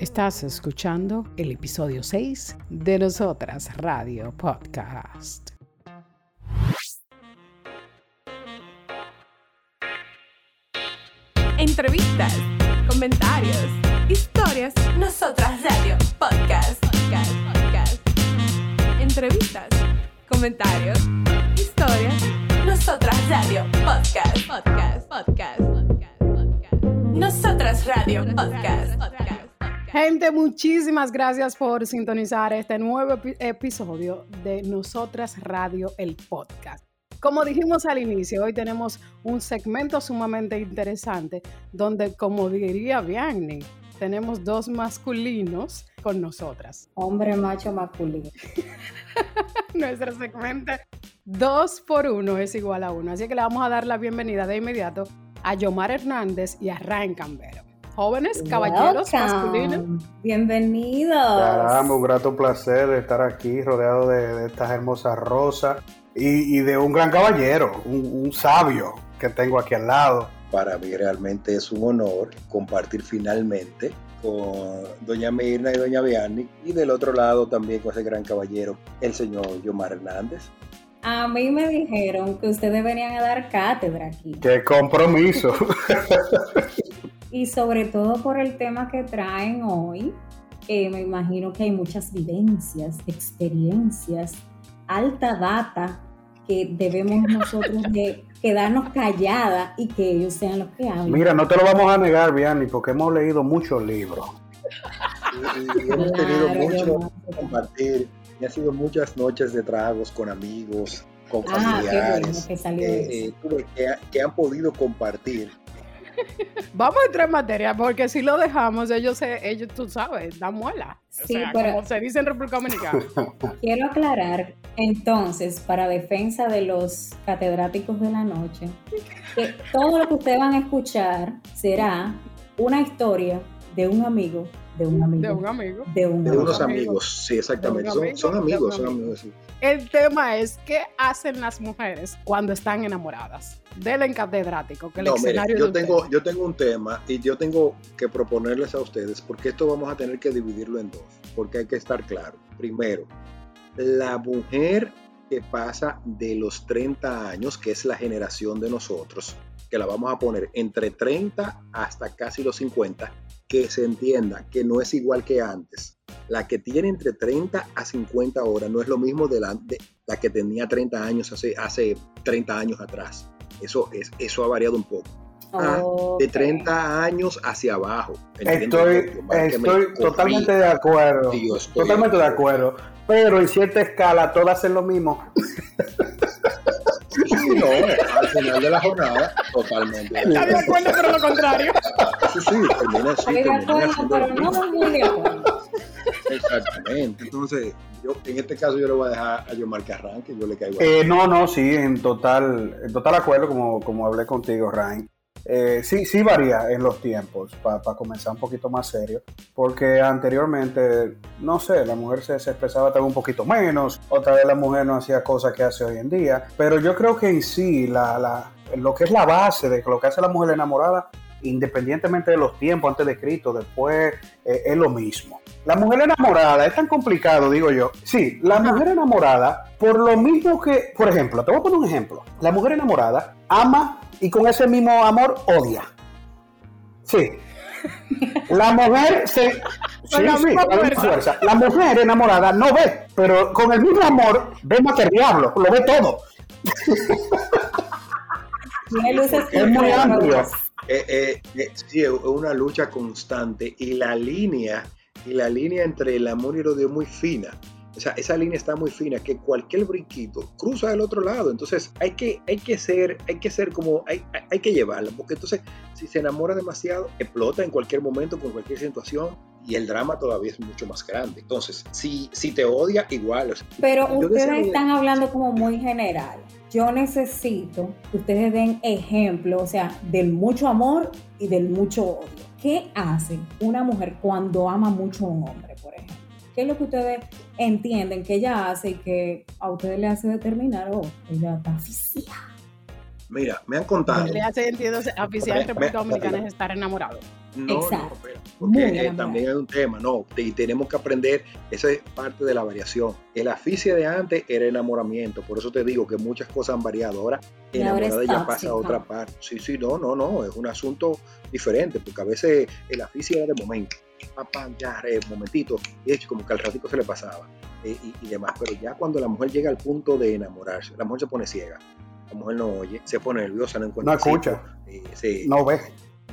Estás escuchando el episodio 6 de Nosotras Radio Podcast. Entrevistas, comentarios, historias. Nosotras Radio Podcast. Podcast. Podcast. Entrevistas, comentarios, historias. Nosotras Radio Podcast. Podcast. Podcast. Podcast. Podcast. Nosotras Radio Podcast. Podcast. Gente, muchísimas gracias por sintonizar este nuevo epi- episodio de Nosotras Radio, el podcast. Como dijimos al inicio, hoy tenemos un segmento sumamente interesante donde, como diría Bianni, tenemos dos masculinos con nosotras. Hombre macho masculino. Nuestro segmento dos por uno es igual a uno. Así que le vamos a dar la bienvenida de inmediato a Yomar Hernández y a Ryan Cambero. Jóvenes, caballeros Welcome. masculinos. Bienvenidos. Caramba, un grato placer de estar aquí rodeado de, de estas hermosas rosas y, y de un gran caballero, un, un sabio que tengo aquí al lado. Para mí realmente es un honor compartir finalmente con doña Mirna y doña Bianni y del otro lado también con ese gran caballero, el señor Yomar Hernández. A mí me dijeron que ustedes venían a dar cátedra aquí. ¡Qué compromiso! Y sobre todo por el tema que traen hoy, eh, me imagino que hay muchas vivencias, experiencias, alta data que debemos nosotros de quedarnos calladas y que ellos sean los que hablen. Mira, no te lo vamos a negar, Vianney, porque hemos leído muchos libros. Y, y hemos Claro, tenido mucho que compartir y ha sido muchas noches de tragos con amigos, con Ah, qué bueno familiares. que salió eh, eso. eh, que, que han podido compartir Vamos a entrar en materia, porque si lo dejamos, ellos, se, ellos tú sabes, dan muela. O Sí, sea, pero- como se dice en República Dominicana. Quiero aclarar, entonces, para defensa de los catedráticos de la noche, que todo lo que ustedes van a escuchar será una historia de un amigo, de un amigo, de un amigo. de un de unos amigos. amigos. Sí, exactamente. De un Son, amigo, son un amigos, son amigo. amigos. sí. El tema es, ¿qué hacen las mujeres cuando están enamoradas? Del encatedrático, que el No, mire, escenario yo de tengo, yo tengo un tema y yo tengo que proponerles a ustedes, porque esto vamos a tener que dividirlo en dos, porque hay que estar claro. Primero, la mujer que pasa de los 30 años, que es la generación de nosotros, que la vamos a poner entre 30 hasta casi los 50, que se entienda que no es igual que antes. La que tiene entre 30 a 50 horas no es lo mismo de la, de la que tenía 30 años hace, hace 30 años atrás. Eso, es, eso ha variado un poco. Ah, De Ok. 30 años hacia abajo. Estoy, estoy totalmente de acuerdo. Sí, yo estoy Totalmente de acuerdo. Pero en cierta escala todas hacen lo mismo. No, al final de la jornada, totalmente. Está de acuerdo, pero lo contrario. Sí, sí, termina así, termina. Exactamente. Entonces, yo en este caso yo le voy a dejar a Yomar que arranque, yo le caigo. a- Eh, no, no, sí, en total, en total acuerdo, como, como hablé contigo, Ryan. Eh, sí, sí varía en los tiempos, para comenzar un poquito más serio, porque anteriormente, no sé, la mujer se, se expresaba tal vez un poquito menos, otra vez la mujer no hacía cosas que hace hoy en día, pero yo creo que en sí, la, la- lo que es la base de lo que hace la mujer enamorada, independientemente de los tiempos, antes de Cristo, después, eh, es lo mismo. La mujer enamorada es tan complicado, digo yo. Sí, la mujer enamorada, por lo mismo que, por ejemplo, te voy a poner un ejemplo. La mujer enamorada ama y con ese mismo amor odia. Sí. La mujer se... Sí, Con la sí, misma la misma fuerza. La mujer enamorada no ve, pero con el mismo amor ve más que el diablo, lo ve todo. Tiene luces Es muy amplio. Eh, eh, eh, sí, es una lucha constante y la línea, y la línea entre el amor y el odio es muy fina. O sea, esa línea está muy fina que cualquier brinquito cruza del otro lado. Entonces hay que, hay que ser, hay que ser como, hay, hay- que llevarla, porque entonces si se enamora demasiado, explota en cualquier momento, con cualquier situación, y el drama todavía es mucho más grande. Entonces, si, si te odia, igual. o sea, Pero ustedes están hablando como muy general. Yo necesito que ustedes den ejemplo, o sea, del mucho amor y del mucho odio. ¿Qué hace una mujer cuando ama mucho a un hombre, por ejemplo? ¿Qué es lo que ustedes entienden que ella hace y que a ustedes le hace determinar, oh, ella está asfixiada? mira, me han contado. Le hace sentido oficial en República Dominicana es estar enamorado. No, Exacto. no, pero, porque eh, también hay un tema, no, y tenemos que aprender, esa es parte de la variación. El aficio de antes era enamoramiento, por eso te digo que muchas cosas han variado. Ahora, enamorada ya pasa a otra parte. Sí, sí, no, no, no, es un asunto diferente, porque a veces el aficio era de momento, papá, ya, eh, momentito, y hecho como que al ratico se le pasaba eh, y, y demás, pero ya cuando la mujer llega al punto de enamorarse, la mujer se pone ciega, la mujer no oye, se pone nerviosa, no encuentra No escucha. eh, se- No ve.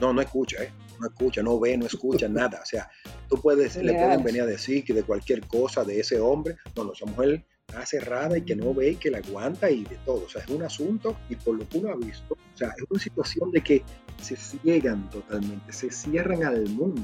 no, no escucha, ¿eh? No escucha, no ve, no escucha nada. O sea, tú puedes, le pueden venir a decir que de cualquier cosa de ese hombre, no, no, esa mujer está cerrada y que no ve y que la aguanta y de todo. O sea, es un asunto y por lo que uno ha visto, o sea, es una situación de que se ciegan totalmente, se cierran al mundo.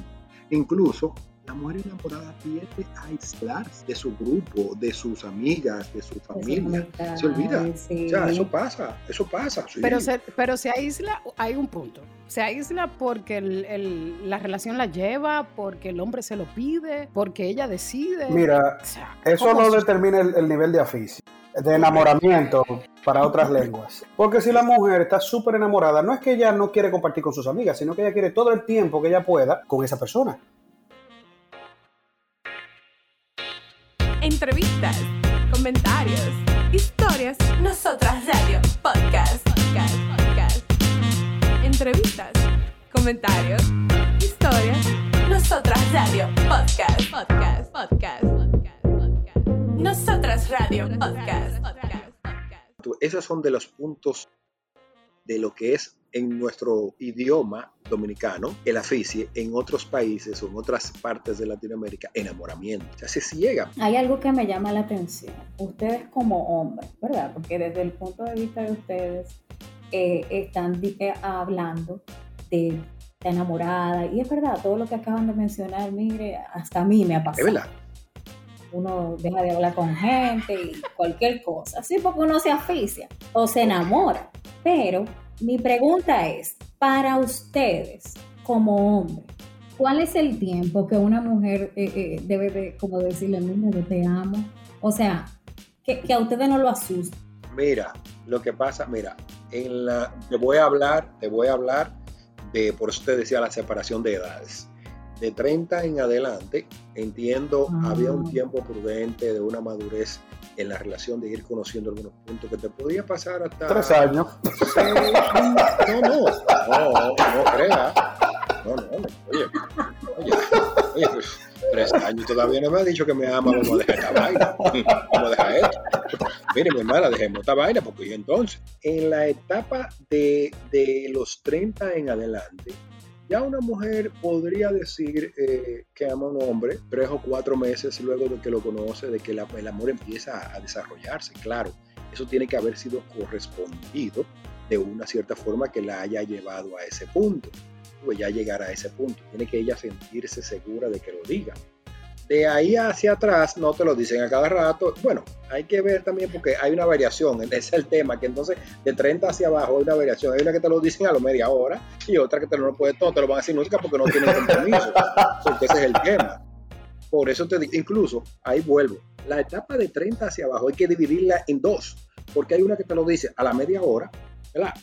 Incluso la mujer enamorada tiende a aislarse de su grupo, de sus amigas, de su familia. Se olvida. Sí. O sea, eso pasa, eso pasa. sí. Pero se, pero se aísla, hay un punto. Se aísla porque el- el- la relación la lleva, porque el hombre se lo pide, porque ella decide. Mira, O sea, eso ¿cómo no se- determina el, el nivel de aficio, de enamoramiento para otras lenguas. Porque si la mujer está súper enamorada, no es que ella no quiere compartir con sus amigas, sino que ella quiere todo el tiempo que ella pueda con esa persona. Entrevistas, comentarios, historias. Nosotras Radio Podcast. Podcast. Podcast. Entrevistas, comentarios, historias. Nosotras Radio Podcast. Podcast. Podcast. Podcast. Podcast. Nosotras Radio Podcast. Esos son de los puntos de lo que es en nuestro idioma dominicano, el aficie, en otros países o en otras partes de Latinoamérica, enamoramiento. O sea, se ciega. Hay algo que me llama la atención. Ustedes como hombres, ¿verdad? Porque desde el punto de vista de ustedes eh, están eh, hablando de la enamorada. Y es verdad, todo lo que acaban de mencionar, mire, hasta a mí me ha Es pasado. verdad. Uno deja de hablar con gente y cualquier cosa. Sí, porque uno se aficia o se enamora. Pero mi pregunta es, para ustedes como hombres, ¿cuál es el tiempo que una mujer eh, eh, debe de, como decirle, niño, yo te amo? O sea, que, a ustedes no lo asuste. Mira, lo que pasa, mira, te voy a hablar, te voy a hablar de, por eso te decía la separación de edades. De 30 en adelante, entiendo, Ah. había un tiempo prudente de una madurez en la relación de ir conociendo algunos puntos que te podía pasar hasta... Tres años. seis, no, no, no, no crea. No, no, oye, oye, oye, pues tres años todavía no me ha dicho que me ama, vamos a dejar esta vaina. Vamos a dejar esto. Mire, mi hermana, dejemos esta vaina porque y entonces, en la etapa de, de los 30 en adelante, ya una mujer podría decir eh, que ama a un hombre tres o cuatro meses luego de que lo conoce, de que el amor empieza a desarrollarse. Claro, eso tiene que haber sido correspondido de una cierta forma que la haya llevado a ese punto. Pues ya llegar a ese punto. Tiene que ella sentirse segura de que lo diga. De ahí hacia atrás no te lo dicen a cada rato. Bueno, hay que ver también porque hay una variación. Ese es el tema, que entonces de 30 hacia abajo hay una variación. Hay una que te lo dicen a la media hora y otra que te lo no puede todo, te lo van a decir nunca porque no tienen compromiso. Porque ese es el tema. Por eso te digo, incluso, ahí vuelvo, la etapa de 30 hacia abajo hay que dividirla en dos, porque hay una que te lo dice a la media hora.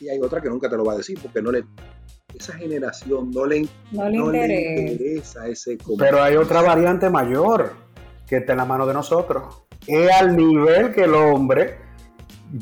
Y hay otra que nunca te lo va a decir, porque no le, esa generación no le, No le no le interesa. interesa ese Pero hay otra variante mayor que está en la mano de nosotros. Es al nivel que el hombre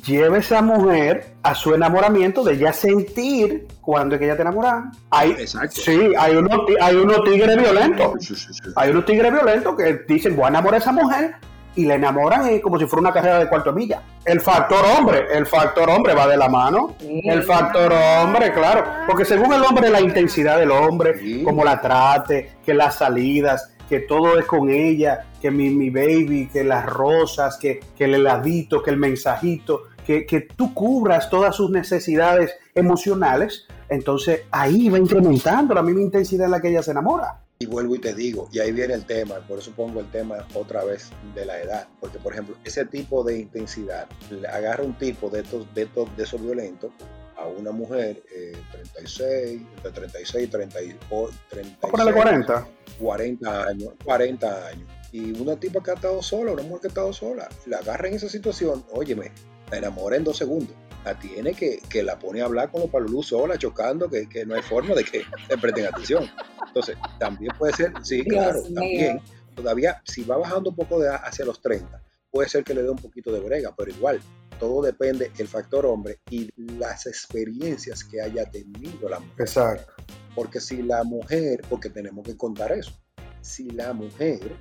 lleve a esa mujer a su enamoramiento de ya sentir cuando es que ella está enamorada. Hay, Exacto. sí, hay unos, hay unos tigres violentos. Sí, sí, sí. Hay unos tigres violentos que dicen, voy a enamorar a esa mujer y la enamoran eh, como si fuera una carrera de cuarto milla. El factor hombre, el factor hombre va de la mano. Sí. El factor hombre, claro. Porque según el hombre, la intensidad del hombre, Sí. cómo la trate, que las salidas, que todo es con ella, que mi, mi baby, que las rosas, que, que el heladito, que el mensajito, que, que tú cubras todas sus necesidades emocionales. Entonces ahí va incrementando la misma intensidad en la que ella se enamora. Y vuelvo y te digo, y ahí viene el tema, por eso pongo el tema otra vez de la edad, porque por ejemplo, ese tipo de intensidad, le agarra un tipo de estos, de estos, de esos violentos a una mujer eh, 36, entre 36 y 30, y- o 36, Vamos a ponerle 40. 40 años, 40 años. Y una tipa que ha estado sola, una mujer que ha estado sola, la agarra en esa situación, óyeme, la enamora en dos segundos. La tiene que, que la pone a hablar con los palulus sola, chocando, que, que no hay forma de que le presten atención. Entonces, también puede ser, sí, Dios claro, mío. también, todavía, si va bajando un poco de, hacia los 30, puede ser que le dé un poquito de brega, pero igual, todo depende el factor hombre y las experiencias que haya tenido la mujer. Exacto. Porque si la mujer, porque tenemos que contar eso, si la mujer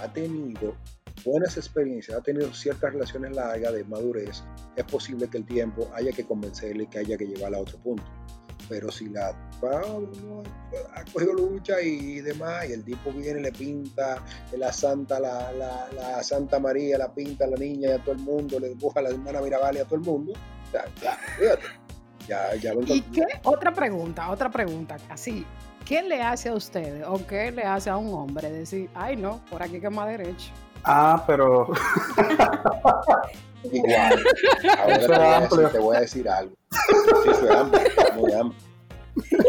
ha tenido buenas experiencias, ha tenido ciertas relaciones largas de madurez, es posible que el tiempo haya que convencerle y que haya que llevarla a otro punto. Pero si la ha cogido lucha y demás, y el tipo viene y le pinta la Santa, la, la, la Santa María, la pinta a la niña y a todo el mundo, le dibuja a la hermana Mirabal y a todo el mundo, ya, ya, fíjate, ya, ya vengo- ¿Y qué? Otra pregunta, otra pregunta, así. ¿Qué le hace a ustedes o qué le hace a un hombre decir, ay no, por aquí que más derecho? Ah, pero Igual. Ahora te voy, a decir, te voy a decir algo. Sí, fue amplio, muy amplio.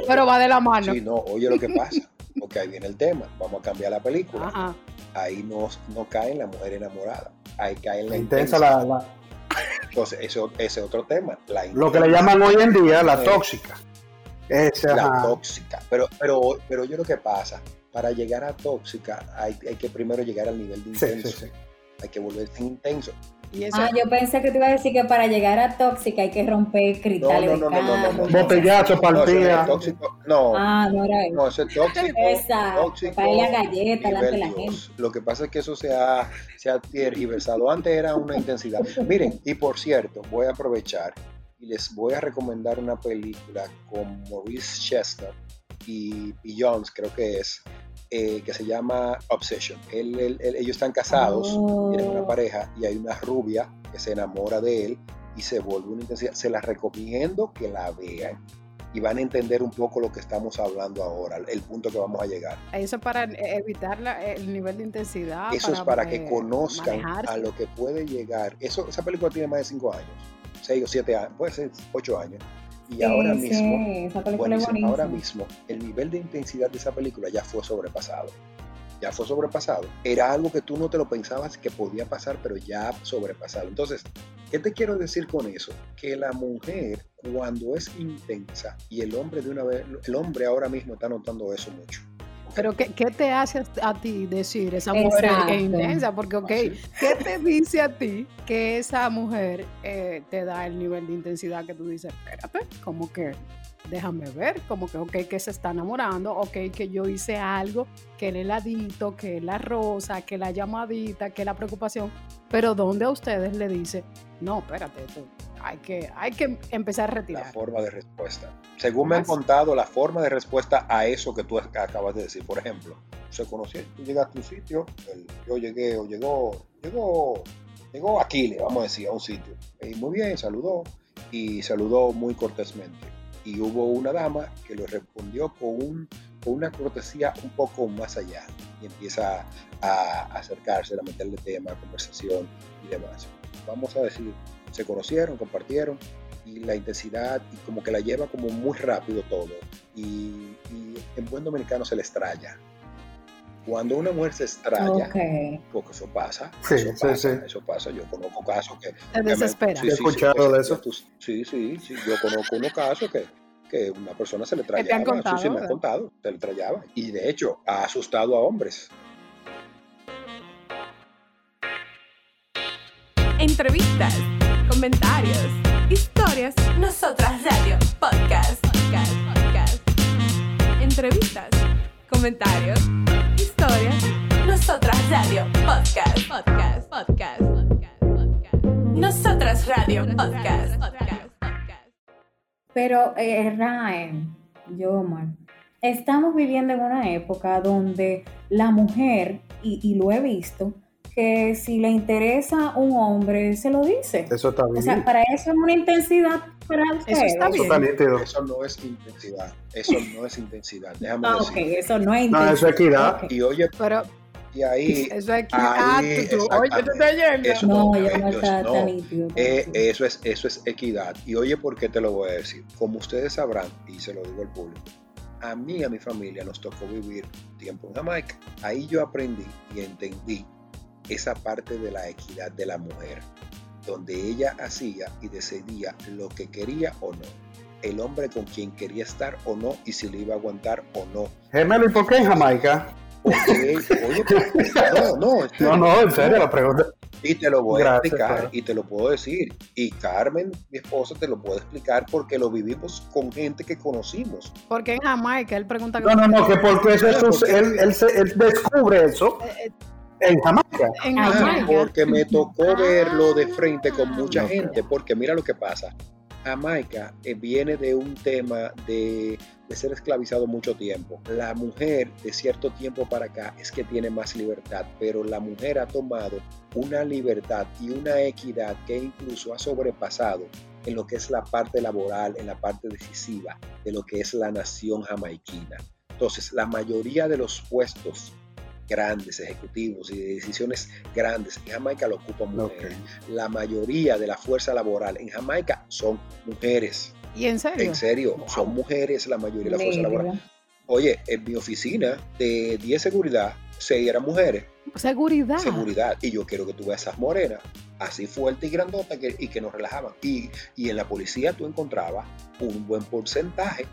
Pero va de la mano. Sí, no, oye lo que pasa. Porque ahí viene el tema. Vamos a cambiar la película. Ajá. Ahí no, no cae en la mujer enamorada. Ahí cae en la intensa intensa. la, la- Entonces, eso, ese es otro tema. La lo que le llaman hoy en día la Eh, tóxica. La tóxica. Pero, pero, pero yo lo que pasa, para llegar a tóxica hay, hay que primero llegar al nivel de intenso. sí, sí. Hay que volverse intenso. Y eso, Ah, yo pensé que te iba a decir que para llegar a tóxica hay que romper No, cristales no, no, no, no, no, no. Botellazo, No, no partida. tóxico. No, Ah, no era eso. no, eso es tóxico. Exacto, tóxico, para ir a galleta delante de la gente. Lo que pasa es que eso se ha, se ha tergiversado. Antes era una intensidad. Miren, y por cierto, voy a aprovechar y les voy a recomendar una película con Maurice Chestnut y, y Jones, creo que es, eh, que se llama Obsession. Él- él- él- ellos están casados, Oh. tienen una pareja y hay una rubia que se enamora de él y se vuelve una intensidad. Se la recomiendo que la vean y van a entender un poco lo que estamos hablando ahora, el punto que vamos a llegar. eso es para evitar la- el nivel de intensidad. Eso es para que eh, conozcan manejarse. a lo que puede llegar. Eso, esa película tiene más de 5 años, 6 o 7 años, puede ser 8 años. Y Sí, ahora sí, mismo, esa película es buenísimo, buenísima. ahora mismo, el nivel de intensidad de esa película ya fue sobrepasado. Ya fue sobrepasado. Era algo que tú no te lo pensabas que podía pasar, pero ya sobrepasado. Entonces, ¿qué te quiero decir con eso? Que la mujer, cuando es intensa, y el hombre de una vez, el hombre ahora mismo está notando eso mucho. Pero ¿qué, qué te hace a ti decir esa mujer es- Exacto. es intensa? Porque, ok. ¿qué te dice a ti que esa mujer eh, te da el nivel de intensidad que tú dices, espérate, como que déjame ver, como que, ok, que se está enamorando, ok, que yo hice algo, que el heladito, que la rosa, que la llamadita, que la preocupación, pero ¿dónde a ustedes le dice, no, espérate, tú, hay, que, hay que empezar a la retirar? forma de respuesta. Según me han contado, la forma de respuesta a eso que tú acabas de decir, por ejemplo, se conocía, tú llegaste a un sitio, el- yo llegué o llegó, llegó, llegó Aquiles, vamos a decir, a un sitio. Y muy bien, saludó y saludó muy cortésmente. Y hubo una dama que le respondió con, un- con una cortesía un poco más allá y empieza a acercarse, a meterle tema, conversación y demás. Vamos a decir, se conocieron, compartieron, y la intensidad y como que la lleva como muy rápido todo y, y en buen dominicano se le estrella cuando una mujer se estrella Ok. porque eso pasa Sí, eso sí, pasa sí. eso pasa yo conozco casos que Te desespera. He escuchado de eso. sí sí sí yo conozco unos casos que que una persona se le te han trayaba, contado, sí, sí, me han contado, se le trayaba. Y de hecho, ha asustado a hombres. Entrevistas, comentarios, historias. Nosotras Radio Podcast. Podcast. Podcast. Entrevistas, comentarios, historias. Nosotras Radio Podcast. Podcast. Podcast. Podcast. Podcast. Nosotras Radio Podcast. Podcast. Podcast. Pero, eh, Ryan, Yomar, estamos viviendo en una época donde la mujer, y lo he visto, que si le interesa un hombre, se lo dice. Eso está O bien. sea, para eso es una intensidad para Eso ustedes. está Eso está bien. nítido. Eso no es intensidad. Eso no es intensidad. Déjame Ah, ok, decir. eso no es No, intensidad. eso es equidad. Ok. Y oye, Pero y ahí eso es que, ah, ahí, tú, tú, oye, tú estás yendo. Eso No, no, yo no está no. tan Eh, eso, es, eso es equidad. Y oye, ¿por qué te lo voy a decir? Como ustedes sabrán, y se lo digo al público, a mí y a mi familia nos tocó vivir tiempo en Jamaica. Ahí yo aprendí y entendí esa parte de la equidad de la mujer. donde ella hacía y decidía lo que quería o no. El hombre con quien quería estar o no y si le iba a aguantar o no. Gemelo, ¿y por qué en Jamaica? Porque, oye, no, no, No, no, en serio, la pregunta. Y te lo voy Gracias, a explicar claro. y te lo puedo decir. Y Carmen, mi esposa, te lo puede explicar porque lo vivimos con gente que conocimos. Porque en Jamaica él pregunta No, no, no, que porque eso, eso- él, él, descubre eso Eh, en Jamaica. en Ah, Jamaica. Porque me tocó verlo de frente con mucha gente. Porque mira lo que pasa. Jamaica eh, viene de un tema de, de ser esclavizado mucho tiempo. La mujer de cierto tiempo para acá es que tiene más libertad, pero la mujer ha tomado una libertad y una equidad que incluso ha sobrepasado en lo que es la parte laboral, en la parte decisiva de lo que es la nación jamaiquina. Entonces, la mayoría de los puestos grandes, ejecutivos y de decisiones grandes en Jamaica lo ocupan mujeres. La mayoría de la fuerza laboral en Jamaica son mujeres. ¿Y en serio? En serio, son mujeres la mayoría de la fuerza laboral. Oye, en mi oficina de 10 seguridad, 6 eran mujeres. Seguridad. Seguridad. Y yo quiero que tú veas esas morenas, así fuertes y grandotas, que- y que nos relajaban. Y, y en la policía tú encontrabas un buen porcentaje.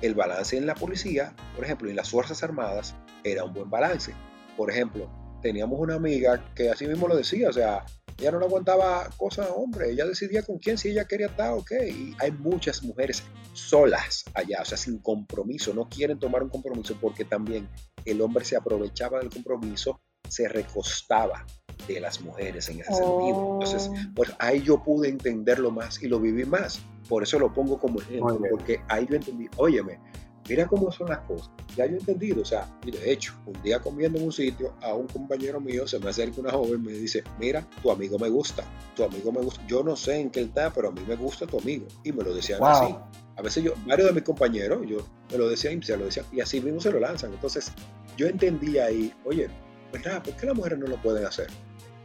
El balance en la policía, por ejemplo, en las Fuerzas Armadas, era un buen balance. Por ejemplo, teníamos una amiga que así mismo lo decía, o sea, ella no le aguantaba cosas a hombre, ella decidía con quién, si ella quería estar, ok. Y hay muchas mujeres solas allá, o sea, sin compromiso, no quieren tomar un compromiso porque también el hombre se aprovechaba del compromiso, se recostaba de las mujeres en ese sentido. Entonces, Oh. pues ahí yo pude entenderlo más y lo viví más. Por eso lo pongo como ejemplo, porque ahí yo entendí, óyeme, mira cómo son las cosas. Ya yo he entendido, o sea, y de hecho, un día comiendo en un sitio, a un compañero mío se me acerca una joven y me dice, mira, tu amigo me gusta, tu amigo me gusta. Yo no sé en qué él está, pero a mí me gusta tu amigo. Y me lo decían Wow. así. A veces yo, varios de mis compañeros, yo me lo decían y se lo decían, y así mismo se lo lanzan. Entonces, yo entendí ahí, oye, ¿verdad? ¿Por qué las mujeres no lo pueden hacer?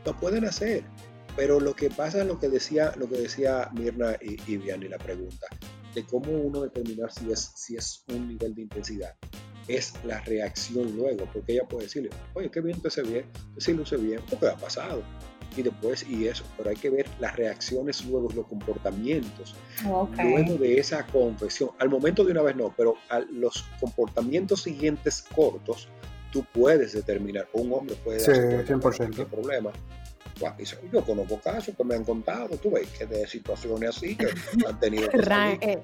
Lo pueden hacer. Pero lo que pasa, lo que decía, lo que decía Mirna y, y Vianney, la pregunta, de cómo uno determinar si es, si es un nivel de intensidad, es la reacción luego, porque ella puede decirle, oye, qué bien te se bien, sí luce bien, porque ha pasado. Y después, y eso, pero hay que ver las reacciones luego, los comportamientos luego de esa confesión, al momento de una vez no, pero a los comportamientos siguientes cortos, tú puedes determinar, un hombre puede Sí, darse cuenta, 100%. ¿qué problema? Yo conozco casos que me han contado, tú ves, que de situaciones así que han tenido que salir. eh,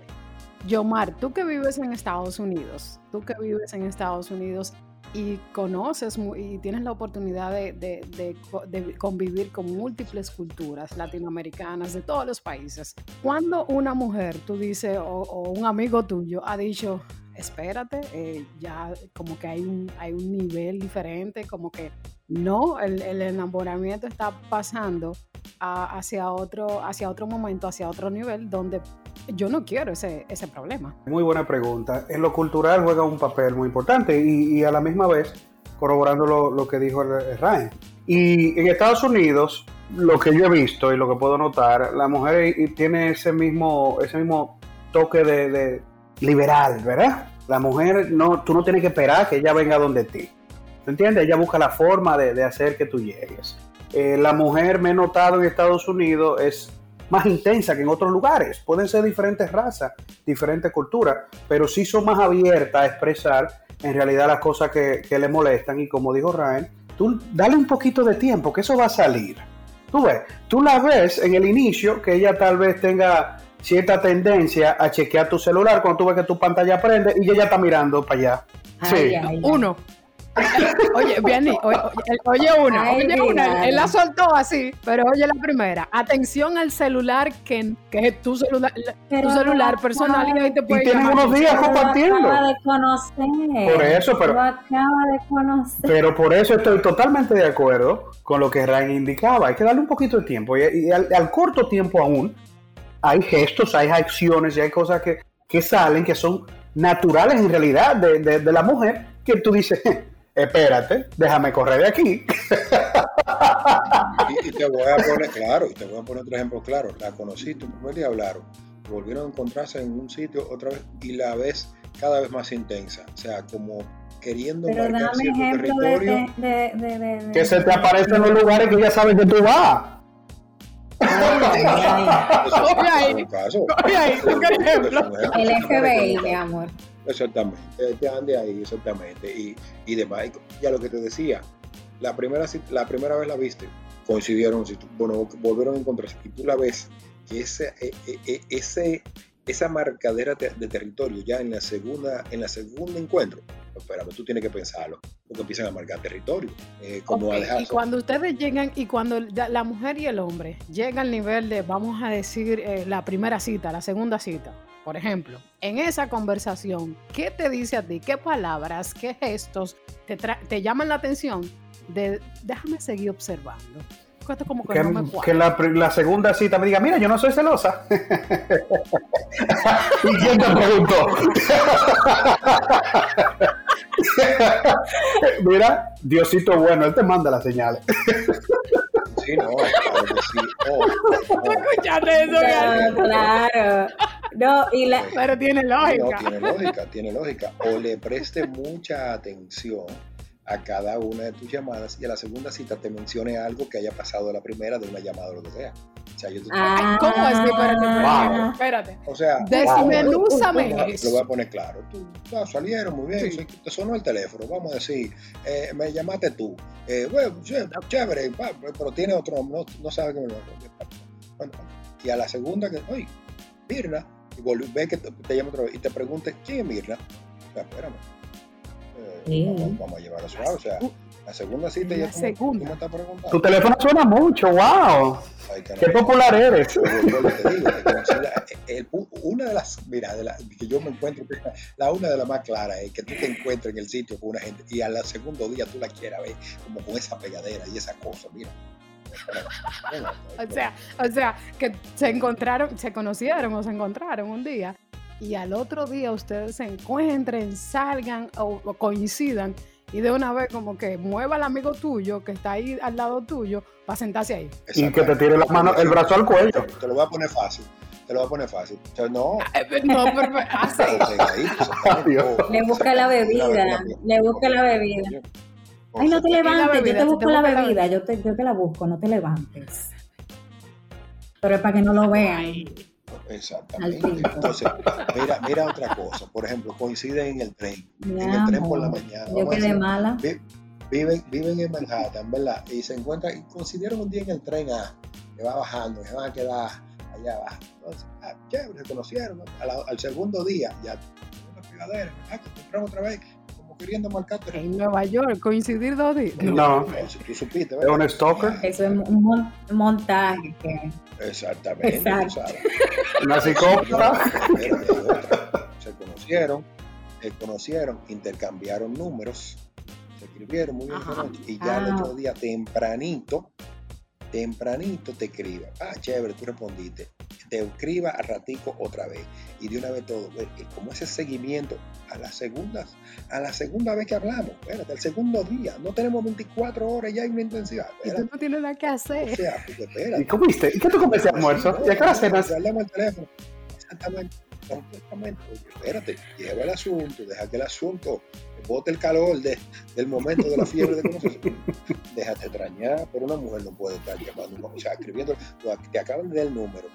Yomar, tú que vives en Estados Unidos, tú que vives en Estados Unidos y conoces y tienes la oportunidad de, de- de de convivir con múltiples culturas latinoamericanas de todos los países. Cuando una mujer, tú dices, o, o un amigo tuyo ha dicho, espérate, eh, ya como que hay un, hay un nivel diferente, como que no, el, el enamoramiento está pasando hacia, otro, hacia otro momento, hacia otro nivel donde yo no quiero ese, ese problema. Muy buena pregunta. En lo cultural juega un papel muy importante y, y a la misma vez corroborando lo, lo que dijo Ryan. Y en Estados Unidos, lo que yo he visto y lo que puedo notar, la mujer tiene ese mismo, ese mismo toque de, de liberal, ¿verdad? La mujer, no, tú no tienes que esperar que ella venga donde ti. ¿Te entiendes? Ella busca la forma de, de hacer que tú llegues. Eh, la mujer, me he notado en Estados Unidos, es más intensa que en otros lugares. Pueden ser diferentes razas, diferentes culturas, pero sí son más abiertas a expresar en realidad las cosas que, que le molestan. Y como dijo Ryan, tú dale un poquito de tiempo, que eso va a salir. Tú ves, tú la ves en el inicio que ella tal vez tenga cierta tendencia a chequear tu celular cuando tú ves que tu pantalla prende y ella está mirando para allá. Ay, Sí. ay, ay. Uno. Oye, Vianney, oye, oye una, Ay, oye una, mira. él la soltó así, pero oye la primera. Atención al celular que, que es tu celular, tu celular personal y ahí te Y puede llamar. unos días lo compartiendo. acaba de conocer. Por eso, pero- Lo acaba de conocer. Pero por eso estoy totalmente de acuerdo con lo que Ryan indicaba. Hay que darle un poquito de tiempo. Y, y al, al corto tiempo aún, hay gestos, hay acciones y hay cosas que, que salen que son naturales en realidad de, de- de la mujer que tú dices, espérate, déjame correr de aquí. Y, y te voy a poner claro, y te voy a poner otro ejemplo claro. La conociste, el primer día hablaron, volvieron a encontrarse en un sitio otra vez y la ves cada vez más intensa. O sea, como queriendo Pero marcar dame cierto territorio. de, de, de- de- Que se te aparecen en los lugares que ya sabes que tú vas. Coge ahí. Coge ahí. El FBI, mi amor. Exactamente, te ande ahí, exactamente. Y, y demás. Y ya lo que te decía, la primera, la primera vez la viste, coincidieron, si bueno, volvieron a encontrarse, y tú la ves, que ese, eh, eh, eh, ese, esa marcadera de territorio ya en la segunda, en la segunda encuentro, pues, espérame, tú tienes que pensarlo, porque empiezan a marcar territorio, eh, como Ok, a dejar y cuando ustedes llegan, y cuando la mujer y el hombre llegan al nivel de, vamos a decir, eh, la primera cita, la segunda cita, por ejemplo, en esa conversación, ¿qué te dice a ti? ¿Qué palabras, qué gestos te, te llaman la atención? De, déjame seguir observando. Como que, Que, no me que cuadra. la, pri- la segunda cita me diga, mira, yo no soy celosa. ¿Y quién te preguntó? mira, Diosito bueno, él te manda las señales. Sí, no, sí. Oh, oh, ¿Escuchaste eso, Gary? No, claro. No, y la, Pero tiene no, lógica. tiene lógica, tiene lógica. O le preste mucha atención a cada una de tus llamadas y a la segunda cita te mencione algo que haya pasado a la primera de una llamada o lo que sea. O sea, yo te- Ay, ¿Cómo es? Espérate, Ah. espérate. o sea, Desmenúzame Lo voy a- eso. Lo voy a poner claro. Tú, ah, salieron muy bien. Sí. Te sonó el teléfono. Vamos a decir, eh, me llamaste tú. Eh, bueno, sí, chévere, va, pero tiene otro nombre. No, no sabe que me lo Bueno, y a la segunda, que, oye, Mirna, y volví, ve que te, te llama otra vez y te pregunte, ¿quién es Mirna? O sea, espérame. Eh, Sí. vamos, vamos a llevar a suave. O sea, la segunda cita La ya segunda. tú me estás preguntando. Tu teléfono suena mucho, wow. Ay, caramba. Qué popular eres. Te digo, el- una de las, mira, de la, que yo me encuentro, la una de las más claras es que tú te encuentres en el sitio con una gente y al segundo día tú la quieras ver como con esa pegadera y esa cosa, mira. O sea, o sea, que se encontraron, se conocieron o se encontraron un día y al otro día ustedes se encuentren, salgan o, o coincidan y de una vez como que mueva al amigo tuyo que está ahí al lado tuyo para sentarse ahí. Y que te tire la mano, el brazo al cuello. Te lo voy a poner fácil, te lo voy a poner fácil. O sea, no, Eh, No, pero le busca la bebida, le busca la bebida. Ay, no te levantes, yo te busco la bebida, yo te, yo te la busco, no te levantes. Pero es para que no lo vean. Exactamente. Entonces, mira, mira otra cosa. Por ejemplo, coinciden en el tren. Mi en el tren por la mañana. Yo vamos quedé mala. vi- viven, viven en Manhattan, ¿verdad? Y se encuentran, y consideran un día en el tren A, que va bajando, que van a quedar allá abajo. Entonces, ah, chévere, se conocieron. ¿no? A la- al segundo día, ya, una pegadera, ¿verdad? Que otra vez, queriendo marcarte. En Nueva York, coincidir dos días. No. tú supiste, Es ¿verdad? un stalker, Eso es un mon- montaje. Exactamente. Exacto. una psicópata. Se conocieron, se conocieron, intercambiaron números, se escribieron muy bien y ya el Ah. otro día tempranito, tempranito te escriba. Ah, chévere, tú respondiste. Te escriba a ratico otra vez. Y de una vez todo, como ese seguimiento a las segundas, a la segunda vez que hablamos, espérate, el segundo día, no tenemos 24 horas, ya hay una intensidad. Y tú Espérate. no tienes nada que O hacer. sea, porque espérate. ¿Y comiste? ¿Y qué tú comiste almuerzo? ¿Y a qué hora cenas? Hablamos al teléfono. Exactamente. Exactamente. Oye, espérate, lleva el asunto, deja que el asunto bote el calor de- del momento de la fiebre de conocerse. Déjate extrañar, pero una mujer no puede estar llamando, o sea, escribiendo, te acaban de dar el número,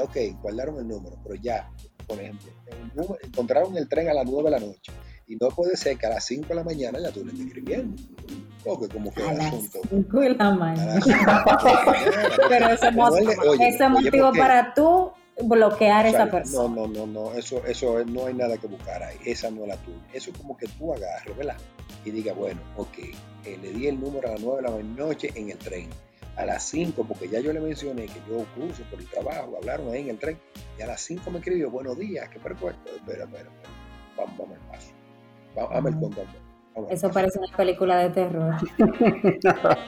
ok, guardaron el número, pero ya, por ejemplo, el número- encontraron el tren a las 9 de la noche y no puede ser que a las 5 de la mañana ya tú le estés escribiendo, porque como que A el asunto... 5 de la mañana. las 5 de la mañana, Pero ese No, ese oye, motivo para tú bloquear a O sea, esa persona. No, no, no, no, eso, eso es- no hay nada que buscar ahí, esa no es la tuya. Eso es como que tú agarres, ¿verdad? Y diga, bueno, ok, eh, le di el número a las 9 de la noche en el tren. A las 5, porque ya yo le mencioné que yo cruzo por el trabajo, hablaron ahí en el tren, y a las 5 me escribió, buenos días, qué perfecto. Espera, espera, espera. Vamos, vamos al paso. Vamos, vamos al Eso paso. parece una película de terror.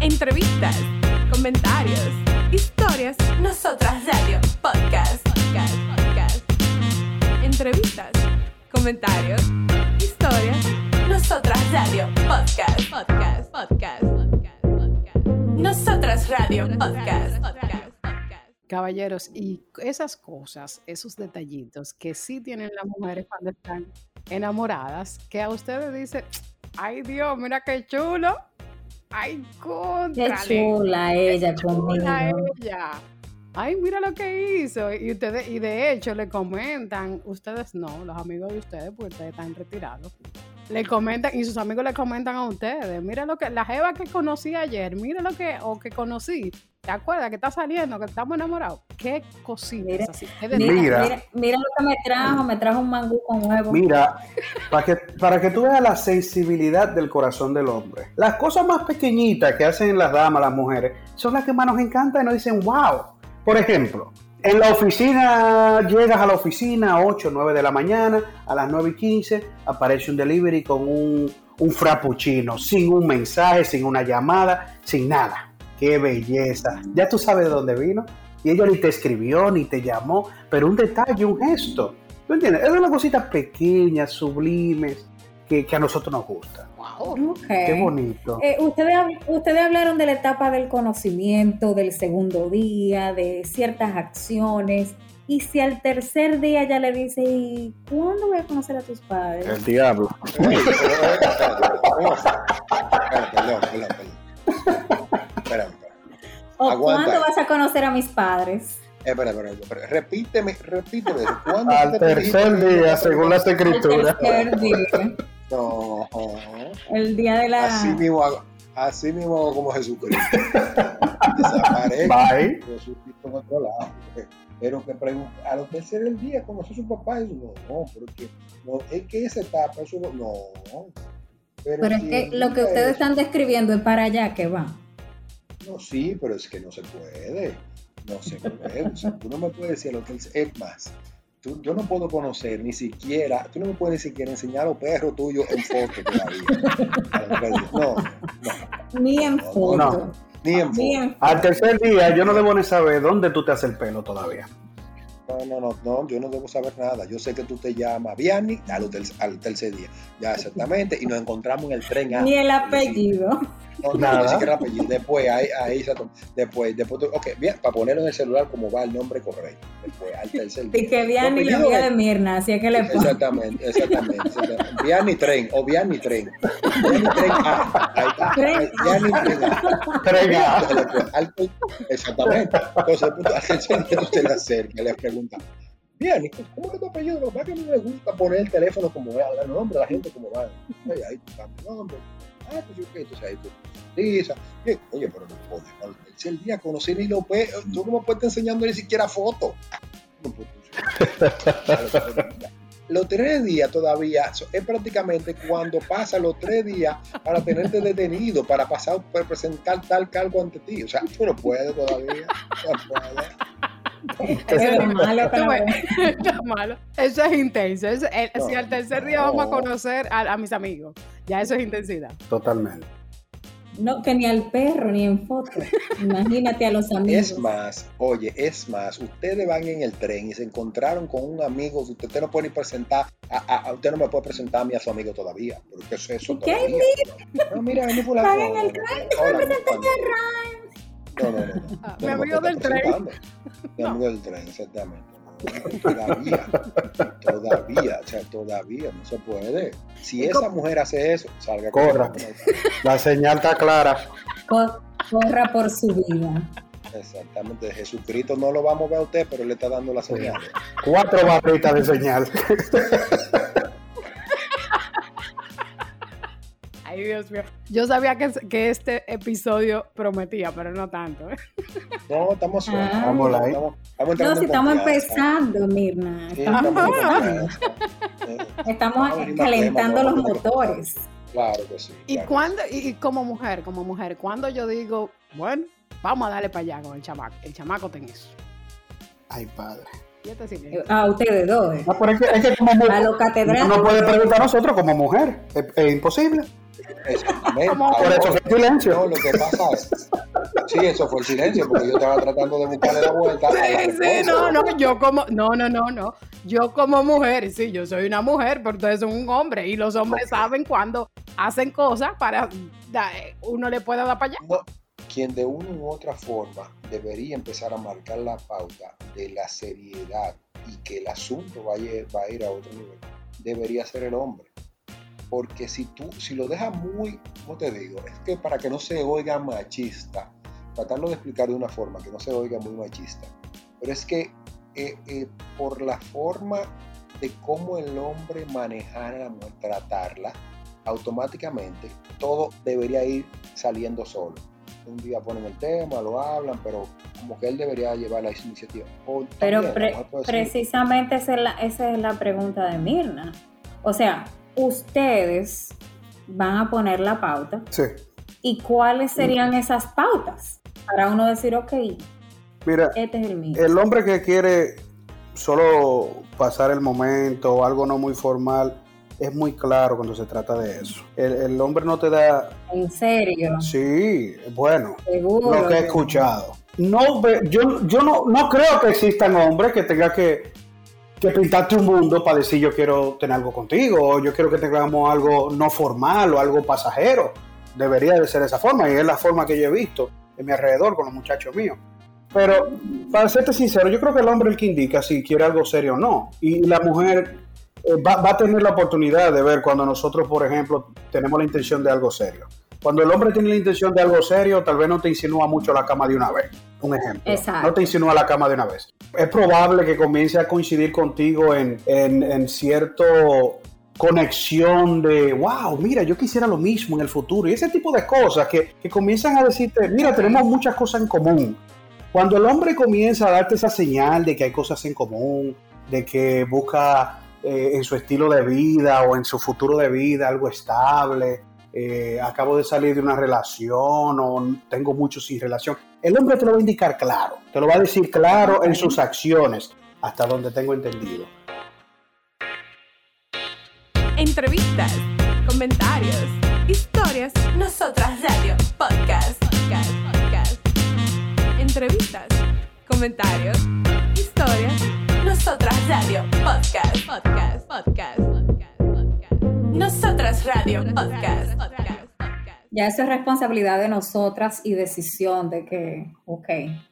Entrevistas, comentarios, Nosotras Radio Podcast. Podcast. Podcast. Entrevistas, comentarios, historias. Nosotras Radio Podcast. Podcast. Podcast. Podcast. Podcast. Nosotras Radio Podcast. Podcast. Podcast. Caballeros, y esas cosas, esos detallitos que sí tienen las mujeres cuando están enamoradas, que a ustedes dicen, ay Dios, mira qué chulo. Ay, Qué contra. chula ella conmigo. ella. Ay, mira lo que hizo. Y ustedes, y de hecho le comentan, ustedes no, los amigos de ustedes, porque ustedes están retirados. Le comentan, y sus amigos le comentan a ustedes, mira lo que, la jeva que conocí ayer, mira lo que, o que conocí, ¿te acuerdas que está saliendo, que estamos enamorados? Qué Mira, así. qué Mira, Mira. mira, mira lo que me trajo, me trajo un mangú con huevo. Mira, para que, para que tú veas la sensibilidad del corazón del hombre. Las cosas más pequeñitas que hacen las damas, las mujeres, son las que más nos encantan y nos dicen, wow. Por ejemplo, en la oficina, llegas a la oficina a 8 o 9 de la mañana, a las 9 y 15 aparece un delivery con un, un frappuccino, sin un mensaje, sin una llamada, sin nada. ¡Qué belleza! Ya tú sabes de dónde vino. Y ella ni te escribió, ni te llamó, pero un detalle, un gesto. ¿Tú entiendes? Es una cosita pequeñas, sublimes, que, que a nosotros nos gusta. Wow. Ok. Qué bonito. Eh, ustedes, ustedes hablaron de la etapa del conocimiento, del segundo día, de ciertas acciones. Y si al tercer día ya le dice, ¿y cuándo voy a conocer a tus padres? El diablo. Espera, espera. ¿O aguanta. cuándo vas a conocer a mis padres? Espera, espera, espera. Repíteme, repíteme. eso. ¿Cuándo Al que tercer que día, según las El escrituras. tercer día, No, el día de la... así mismo hago, así mismo hago como Jesucristo. Desaparece. Bye. Jesucristo en otro lado. Pero que pregunta, a los tercer del día conoció a su papá, y eso, no, no, pero es que, no, es que esa etapa, eso no, no. Pero es si que el lo que ustedes es- están describiendo es para allá que va. No, sí, pero es que no se puede. No se puede. O sea, tú no me puedes decir lo que es más. Tú, yo no puedo conocer ni siquiera, tú no me puedes ni siquiera enseñar a los perros tuyos en foto todavía. No, no, Ni en No, foto. no. ni en Ni foto. Al tercer día, yo no debo ni saber dónde tú te haces el pelo todavía. No, no, no, no, yo no debo saber nada. Yo sé que tú te llamas Vianney al tercer día. Ya, exactamente. Y nos encontramos en el tren A. Ni el apellido. No, no, Nada. ni siquiera el apellido. Después, ahí, ahí se toma- Después, después, ok, bien, para ponerlo en el celular como va el nombre correcto. Después, al tercer día. Y que apellido envía es- de Mirna, así es que le pone. Exactamente, exactamente. exactamente. Vianney Tren o Vianney Tren. Vianney Tren A. Ahí está. Tren Vianney Tren A. Después, al- Exactamente. Entonces, después, al tercer día tú te le acercas y le preguntas. Bien, ¿y ¿cómo que tu apellido? Lo que pasa que a mí me gusta poner el teléfono como va, el nombre de la gente como va. Ahí cambias el nombre. Ah, pues ok, entonces ahí tú bien, oye, pero no podemos. El tercer día conocí ni lo pe... Tú no me puedes estar enseñando ni siquiera fotos. No puedo enseñar. Los tres días todavía es prácticamente cuando pasa los tres días para tenerte detenido, para pasar, para presentar tal cargo ante ti. O sea, tú no puedes todavía. No puedes. Eso es malo, está malo. Eso es intenso. Eso- si al tercer día vamos a no. conocer a, a mis amigos, ya eso es intensidad. Totalmente. no, que ni al perro ni en foto. Imagínate a los amigos. Es más, oye, es más, ustedes van en el tren y se encontraron con un amigo, usted, usted no puede ni presentar, a, a- a- usted no me puede presentar a mí a su amigo todavía, porque es eso ¿Qué? todavía. No, mira, vení por la Van en el tren, presenté no, no, no, no, Ah, mi amigo del tren. Mi amigo del tren, exactamente. Todavía, todavía, o sea, todavía no se puede. Si ¿Y esa mujer hace eso, salga Corra. con- La señal está clara. Co- corra por su vida. Exactamente, Jesucristo no lo va a mover a usted, pero le está dando la señal. Cuatro barritas de señal. Ay, Dios mío. Yo sabía que, que este episodio prometía, pero no tanto. ¿eh? No, estamos sueltos. Ah. Vamos ahí. Estamos, estamos No, si estamos empezando, Mirna. Sí, Estamos, estamos. Eh, Estamos calentando los motores. Claro que sí. Y cuando, y, y como mujer, como mujer, cuando yo digo, bueno, vamos a darle para allá con el chamaco. El chamaco ten eso. Ay, padre. Este silencio. A ustedes dos. eh. No, pero es que, es que como A mujer, los catedráticos. no puede preguntar a nosotros como mujer. Es, es imposible. Exactamente. Por eso fue silencio. No, lo que pasa es. Sí, eso fue el silencio, porque yo estaba tratando de buscarle la vuelta. la Sí, sí, no, no, yo como, no, no, no, no, yo como mujer, sí, yo soy una mujer, pero ustedes son un hombre y los hombres saben cuando hacen cosas para, uno le puede dar para allá. No, quien de una u otra forma debería empezar a marcar la pauta de la seriedad y que el asunto vaya, va a ir a otro nivel, debería ser el hombre. Porque si tú, si lo dejas muy, ¿cómo te digo? Es que para que no se oiga machista, tratarlo de explicar de una forma que no se oiga muy machista, pero es que eh, eh, por la forma de cómo el hombre manejar a la mujer, tratarla, automáticamente todo debería ir saliendo solo. Un día ponen el tema, lo hablan, pero como que él debería llevar la iniciativa. pero precisamente esa es, la, esa es la pregunta de Mirna. O sea, ustedes van a poner la pauta. Sí. ¿Y cuáles serían esas pautas? Para uno decir, ok, Mira, este es el mío. El hombre que quiere solo pasar el momento o algo no muy formal, es muy claro cuando se trata de eso. El, hombre no te da... ¿En serio? Sí, bueno, Seguro. lo que he escuchado. No, yo, yo no, no creo que existan hombres que tengan que, que pintarte un mundo para decir yo quiero tener algo contigo, o yo quiero que tengamos algo no formal o algo pasajero. Debería de ser esa forma y es la forma que yo he visto en mi alrededor con los muchachos míos. Pero, para serte sincero, yo creo que el hombre es el que indica si quiere algo serio o no. Y la mujer eh, va, a tener la oportunidad de ver cuando nosotros, por ejemplo, tenemos la intención de algo serio. Cuando el hombre tiene la intención de algo serio, tal vez no te insinúa mucho la cama de una vez. Un ejemplo. Exacto. No te insinúa la cama de una vez. Es probable que comience a coincidir contigo en, en, en cierto conexión de, wow, mira, yo quisiera lo mismo en el futuro. Y ese tipo de cosas que, que comienzan a decirte, mira, tenemos muchas cosas en común. Cuando el hombre comienza a darte esa señal de que hay cosas en común, de que busca eh, en su estilo de vida o en su futuro de vida algo estable, eh, acabo de salir de una relación o tengo mucho sin relación, el hombre te lo va a indicar claro, te lo va a decir claro en sus acciones, hasta donde tengo entendido. Entrevistas, comentarios, historias, nosotras radio, podcast, podcast, podcast. Entrevistas, comentarios, historias, nosotras radio, podcast, podcast, podcast. Radio, podcast, podcast. Ya eso es responsabilidad de nosotras y decisión de que, ok,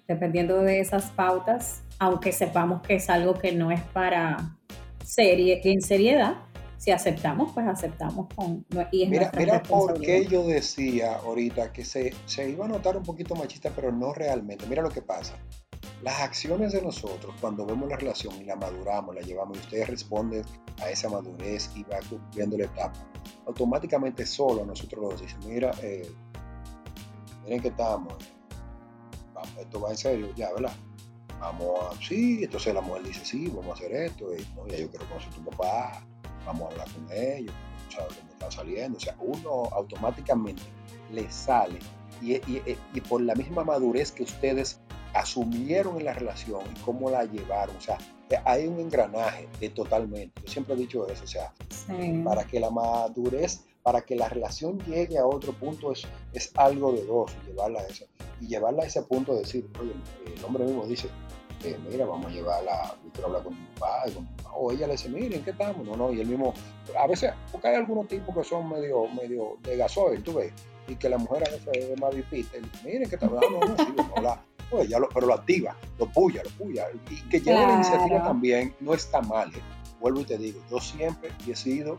dependiendo de esas pautas, aunque sepamos que es algo que no es para serie, en seriedad, si aceptamos, pues aceptamos con y es Mira, mira por responsabilidad. qué yo decía ahorita que se, se iba a notar un poquito machista, pero no realmente. Mira lo que pasa. Las acciones de nosotros, cuando vemos la relación y la maduramos, la llevamos y ustedes responden a esa madurez y va cumpliendo la etapa, automáticamente solo nosotros nos dicen, mira, eh, miren que estamos, esto va en serio, ya, ¿verdad? Vamos a, sí, entonces la mujer dice, sí, vamos a hacer esto, y, no, ya yo quiero conocer a tu papá, vamos a hablar con ellos, sabes cómo está saliendo, o sea, uno automáticamente le sale y, y, y por la misma madurez que ustedes asumieron en la relación y cómo la llevaron. O sea, hay un engranaje de totalmente. Yo siempre he dicho eso. O sea, Sí. para que la madurez, para que la relación llegue a otro punto es, es algo de dos. Llevarla a eso. Y llevarla a ese punto de decir, oye, el hombre mismo dice, eh, mira, vamos a llevarla, yo quiero hablar con tu papá, con tu mamá. o ella le dice, miren, ¿qué estamos? No, no, y el mismo, a veces, porque hay algunos tipos que son medio, medio de gasoil, tú ves, y que la mujer a veces es más dice, miren, ¿qué estamos? No, no, sí, vamos a hablar. Pues ya lo, pero lo activa, lo puya, lo puya. Y que lleve la iniciativa también no está mal. ¿eh? Vuelvo y te digo, yo siempre he sido,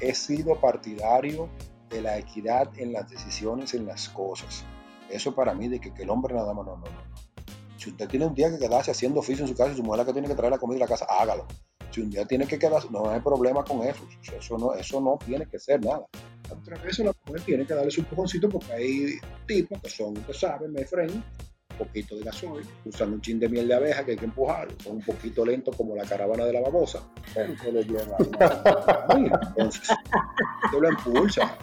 he sido partidario de la equidad en las decisiones, en las cosas. Eso para mí, de que, que el hombre nada más, no, no, no. no. Si usted tiene un día que quedarse haciendo oficio en su casa y su mujer la que tiene que traer la comida a la casa, hágalo. Si un día tiene que quedarse, no hay problema con eso. Eso no, eso no tiene que ser nada. Otra vez la mujer tiene que darle su empujoncito porque hay tipos que son, usted sabe, me frenan, un poquito de gasoil, usan un chin de miel de abeja que hay que empujar, son un poquito lentos como la caravana de la babosa, lo lleva. Entonces, usted lo impulsa,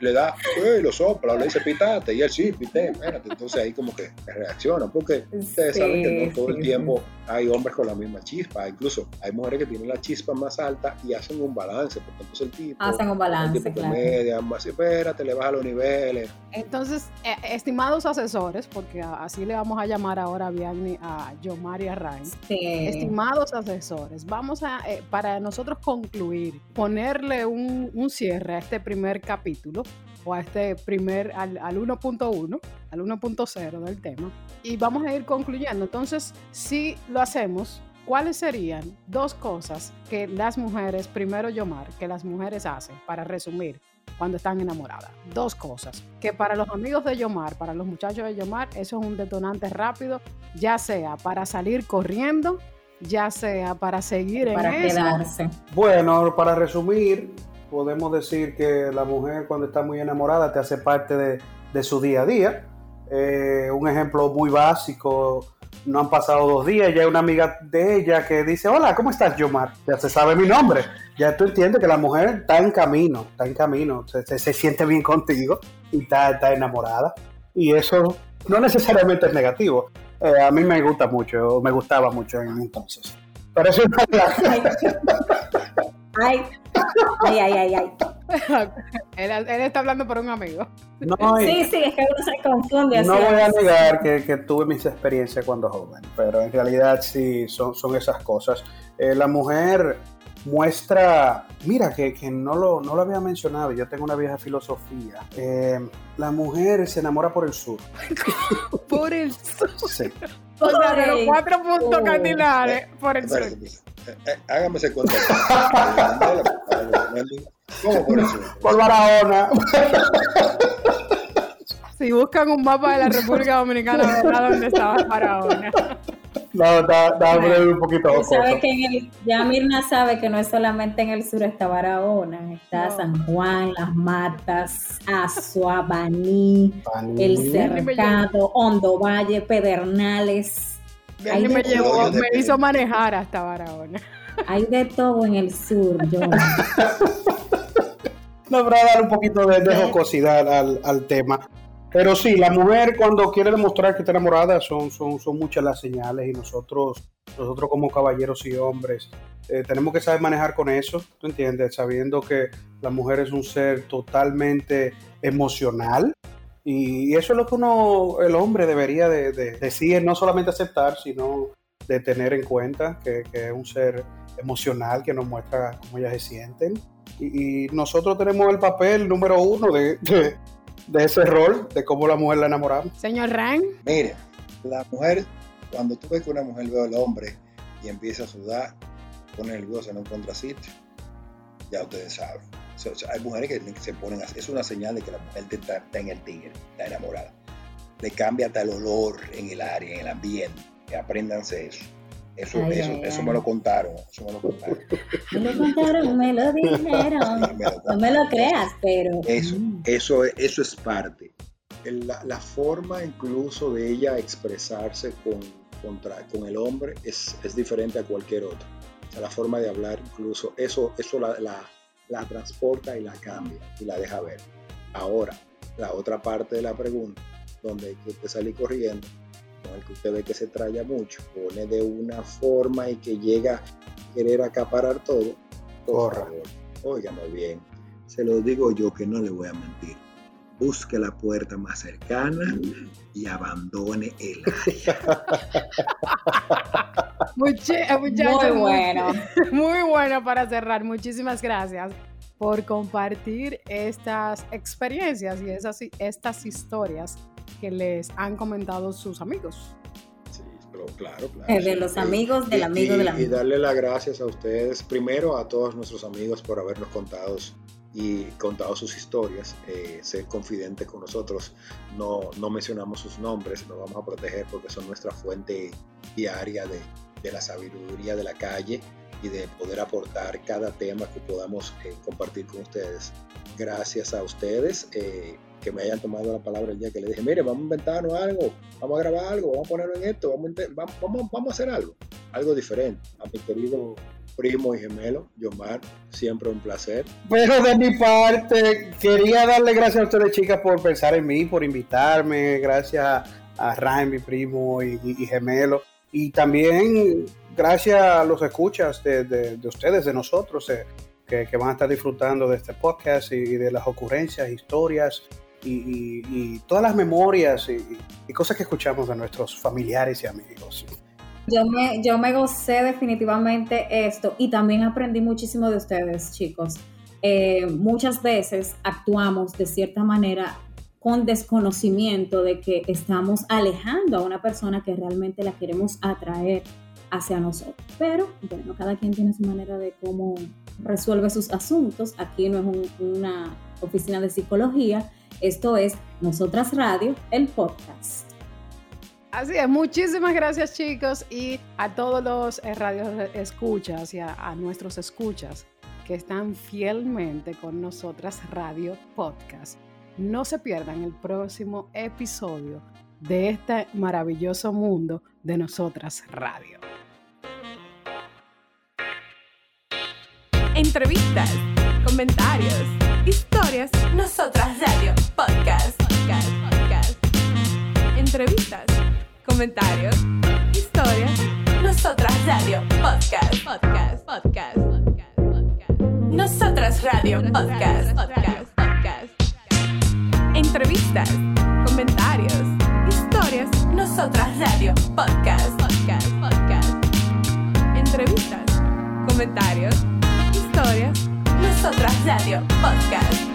le da, eh, lo sopla, le dice pitate, y él sí, pité, espérate, entonces ahí como que reacciona, porque ustedes saben que no todo el Sí, tiempo hay hombres con la misma chispa, incluso hay mujeres que tienen la chispa más alta y hacen un balance, porque entonces el tipo, Hacen un el balance, tipo que claro. media, más espérate, le baja los niveles, Entonces, eh, estimados asesores, porque así le vamos a llamar ahora a Vianney, a Yomari a Rain. Sí. Estimados asesores, vamos a, eh, para nosotros concluir, ponerle un, un cierre a este primer capítulo o a este primer, al 1.1, al 1.0 del tema, y vamos a ir concluyendo. Entonces, si lo hacemos, ¿cuáles serían dos cosas que las mujeres, primero Yomar, que las mujeres hacen, para resumir, cuando están enamoradas? Dos cosas. Que para los amigos de Yomar, para los muchachos de Yomar, eso es un detonante rápido, ya sea para salir corriendo, ya sea para seguir para en eso. quedarse. Bueno, para resumir, podemos decir que la mujer cuando está muy enamorada te hace parte de, de su día a día. Eh, un ejemplo muy básico, no han pasado dos días, ya hay una amiga de ella que dice, hola, ¿cómo estás, Yomar? Ya se sabe mi nombre. Ya tú entiendes que la mujer está en camino, está en camino, se, se- siente bien contigo y está, está enamorada. Y eso no necesariamente es negativo. Eh, a mí me gusta mucho, me gustaba mucho en entonces. Pero ay, ay, ay, ay. él, él está hablando por un amigo. no, Sí, sí, es que uno se confunde. No voy a negar que, que tuve mis experiencias cuando joven, pero en realidad sí son, son esas cosas. Eh, la mujer muestra, mira que, que no, lo, no lo había mencionado, yo tengo una vieja filosofía. Eh, la mujer se enamora por el sur. Por el sur. Sí. O sea, de los cuatro puntos oh. cardinales, por el sur. Eh, eh, hágame ese cuento. ¿Cómo por eso? Por Barahona. Si buscan un mapa de la República Dominicana, verá dónde estaba Barahona. No, da, da un poquito sabes que en el, ya Mirna sabe que no es solamente en el sur está Barahona, está No. San Juan, Las Matas, Azua, Baní, El Sí. Cercado, Hondo Valle, Pedernales. Él me de- llevó, Oye, de- me hizo manejar hasta Barahona. Hay de todo en el sur, yo. No, para dar un poquito de, de jocosidad al, al tema. Pero sí, la mujer cuando quiere demostrar que está enamorada son, son, son muchas las señales y nosotros, nosotros como caballeros y hombres eh, tenemos que saber manejar con eso, ¿tú entiendes? Sabiendo que la mujer es un ser totalmente emocional y, eso es lo que uno, el hombre debería de, de decir, no solamente aceptar, sino de tener en cuenta que, que es un ser emocional que nos muestra cómo ellas se sienten y, y nosotros tenemos el papel número uno de, de, de ese rol, de cómo la mujer la enamoramos. Señor Ran, Mire, la mujer, cuando tú ves que una mujer ve al hombre y empieza a sudar, pone nerviosa, no encuentra sitio, ya ustedes saben. Sea, hay mujeres que se ponen así. Es una señal de que la mujer está, está en el tigre, está enamorada. Le cambia hasta el olor en el área, en el ambiente. Apréndanse eso. Eso, Ay, eso, ay, eso ay. me lo contaron. Eso me lo contaron. Me contaron, me lo dijeron. Me lo No me lo creas, pero. Eso, Mm. eso, eso es parte. La, la forma incluso de ella expresarse con, contra, con el hombre es, es diferente a cualquier otro. O sea, la forma de hablar incluso, eso, eso la, la- la transporta y la cambia y la deja ver. Ahora, la otra parte de la pregunta, donde hay que usted salir corriendo, con el que usted ve que se traya mucho, pone de una forma y que llega a querer acaparar todo, por Corra. favor, óigame bien, se lo digo yo que no le voy a mentir. Busque la puerta más cercana y abandone el área. muchi- eh, Muy bueno. Muy bueno para cerrar. Muchísimas gracias por compartir estas experiencias y esas, estas historias que les han comentado sus amigos. Sí, pero claro, claro. Eh, de los Y- amigos del y- amigo y- del Y amigo. darle las gracias a ustedes, primero a todos nuestros amigos por habernos contado y contado sus historias, eh, ser confidentes con nosotros. No, no mencionamos sus nombres, nos vamos a proteger porque son nuestra fuente diaria de, de la sabiduría de la calle y de poder aportar cada tema que podamos eh, compartir con ustedes. Gracias a ustedes eh, que me hayan tomado la palabra el día que le dije, mire, vamos a inventarnos algo, vamos a grabar algo, vamos a ponerlo en esto, vamos a, vamos, vamos, a hacer algo, algo diferente. A mi querido primo y gemelo, Yomar, siempre un placer. Pero de mi parte, quería darle gracias a ustedes, chicas, por pensar en mí, por invitarme. Gracias a Ryan, mi primo y, y- y gemelo. Y también gracias a los escuchas de, de- de ustedes, de nosotros, eh, que, que van a estar disfrutando de este podcast y, de las ocurrencias, historias y, y- y todas las memorias y, y cosas que escuchamos de nuestros familiares y amigos. Yo me, yo me gocé definitivamente esto y también aprendí muchísimo de ustedes, chicos. Eh, muchas veces actuamos de cierta manera con desconocimiento de que estamos alejando a una persona que realmente la queremos atraer hacia nosotros. Pero bueno, cada quien tiene su manera de cómo resuelve sus asuntos. Aquí no es una oficina de psicología, esto es Nosotras Radio, el podcast. Así es, muchísimas gracias chicos y a todos los eh, radios escuchas y a nuestros escuchas que están fielmente con nosotras Radio Podcast. No se pierdan el próximo episodio de este maravilloso mundo de nosotras Radio. entrevistas, comentarios, historias. Nosotras Radio Podcast. Podcast, podcast. Entrevistas, comentarios, historias. Nosotras Radio Podcast. Podcast, podcast, podcast, podcast. Nosotras Radio Podcast. Podcast, podcast. Entrevistas, comentarios, historias. Nosotras Radio Podcast. Podcast, podcast. Entrevistas, comentarios historias. Nosotras Radio Podcast.